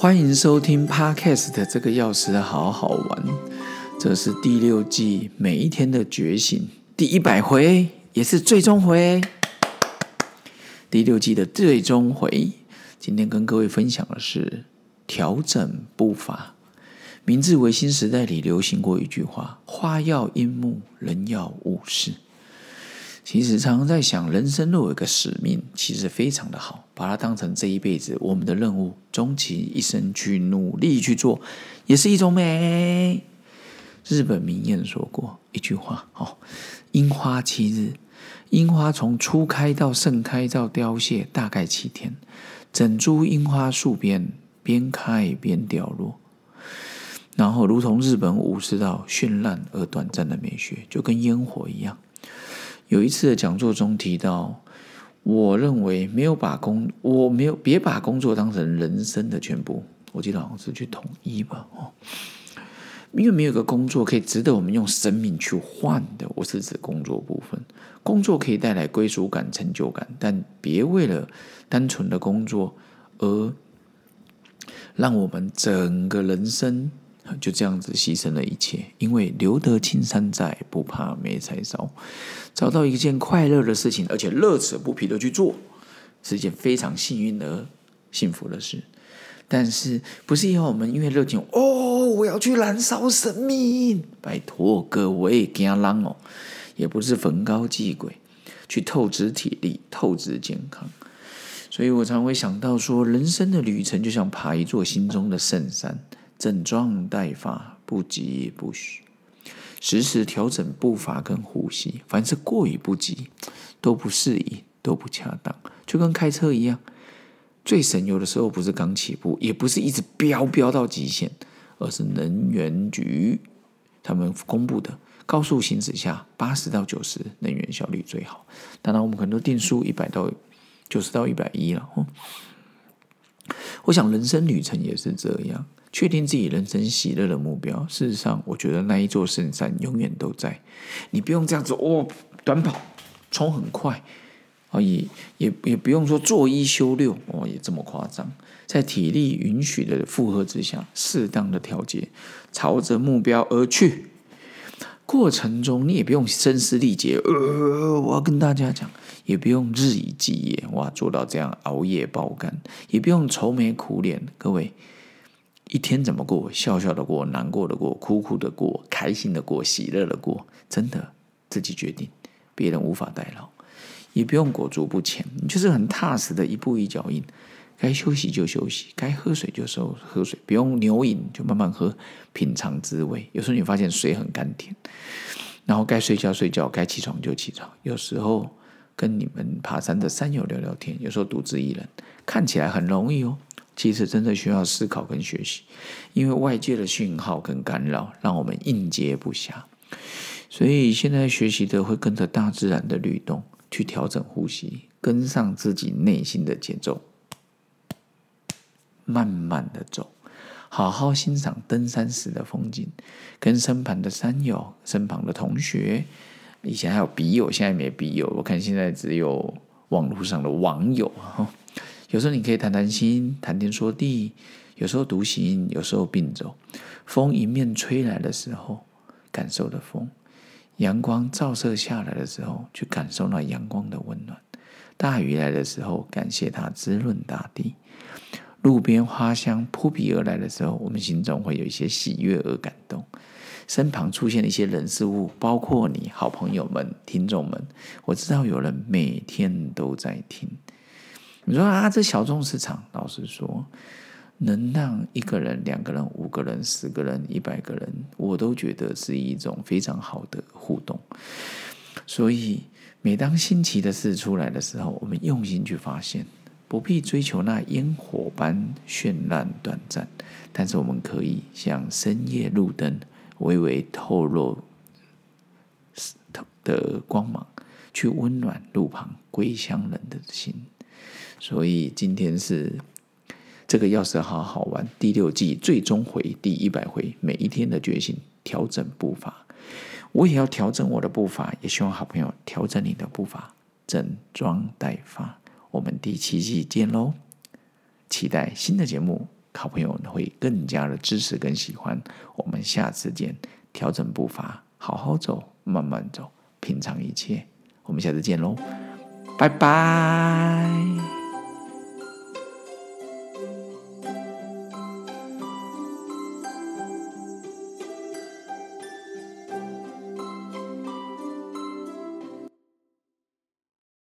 欢迎收听 Podcast，这个钥匙好好玩。这是第六季每一天的觉醒第一百回，也是最终回。第六季的最终回，今天跟各位分享的是调整步伐。明治维新时代里流行过一句话：“花要樱木，人要武士。”其实常常在想，人生若有一个使命，其实非常的好，把它当成这一辈子我们的任务，终其一生去努力去做，也是一种美。日本名谚说过一句话：“哦，樱花七日，樱花从初开到盛开到凋谢，大概七天。整株樱花树边边开边掉落，然后如同日本武士道绚烂而短暂的美学，就跟烟火一样。”有一次的讲座中提到，我认为没有把工，我没有别把工作当成人生的全部。我记得好像是去统一吧，哦，因为没有个工作可以值得我们用生命去换的。我是指工作部分，工作可以带来归属感、成就感，但别为了单纯的工作而让我们整个人生。就这样子牺牲了一切，因为留得青山在，不怕没柴烧。找到一件快乐的事情，而且乐此不疲的去做，是一件非常幸运而幸福的事。但是，不是因为我们因为热情哦，我要去燃烧生命？拜托各位，惊浪哦，也不是焚高祭鬼，去透支体力、透支健康。所以我常会想到说，人生的旅程就像爬一座心中的圣山。整装待发，不急不徐，时时调整步伐跟呼吸。凡是过于不急，都不适宜，都不恰当。就跟开车一样，最省油的时候不是刚起步，也不是一直飙飙到极限，而是能源局他们公布的高速行驶下八十到九十能源效率最好。当然，我们可能都定速一百到九十到一百一了。我想人生旅程也是这样。确定自己人生喜乐的目标。事实上，我觉得那一座圣山永远都在。你不用这样子哦，短跑冲很快啊，也也也不用说做一休六哦，也这么夸张。在体力允许的负荷之下，适当的调节，朝着目标而去。过程中你也不用声嘶力竭，呃，我要跟大家讲，也不用日以继夜哇，做到这样熬夜爆肝，也不用愁眉苦脸，各位。一天怎么过？笑笑的过，难过的过，苦苦的过，开心的过，喜乐的过，真的自己决定，别人无法代劳，也不用裹足不前，你就是很踏实的一步一脚印，该休息就休息，该喝水就收喝水，不用牛饮就慢慢喝，品尝滋味。有时候你发现水很甘甜，然后该睡觉睡觉，该起床就起床。有时候跟你们爬山的山友聊聊天，有时候独自一人，看起来很容易哦。其实真的需要思考跟学习，因为外界的讯号跟干扰让我们应接不暇。所以现在学习的会跟着大自然的律动去调整呼吸，跟上自己内心的节奏，慢慢的走，好好欣赏登山时的风景，跟身旁的山友、身旁的同学，以前还有笔友，现在没笔友，我看现在只有网络上的网友有时候你可以谈谈心，谈天说地；有时候独行，有时候并走。风迎面吹来的时候，感受的风；阳光照射下来的时候，去感受那阳光的温暖。大雨来的时候，感谢它滋润大地。路边花香扑鼻而来的时候，我们心中会有一些喜悦而感动。身旁出现的一些人事物，包括你好朋友们、听众们，我知道有人每天都在听。你说啊，这小众市场，老实说，能让一个人、两个人、五个人、十个人、一百个人，我都觉得是一种非常好的互动。所以，每当新奇的事出来的时候，我们用心去发现，不必追求那烟火般绚烂短暂，但是我们可以像深夜路灯微微透露的光芒，去温暖路旁归乡人的心。所以今天是这个钥匙好好玩第六季最终回第一百回，每一天的决心，调整步伐，我也要调整我的步伐，也希望好朋友调整你的步伐，整装待发。我们第七季见喽！期待新的节目好朋友会更加的支持跟喜欢。我们下次见，调整步伐，好好走，慢慢走，品尝一切。我们下次见喽，拜拜。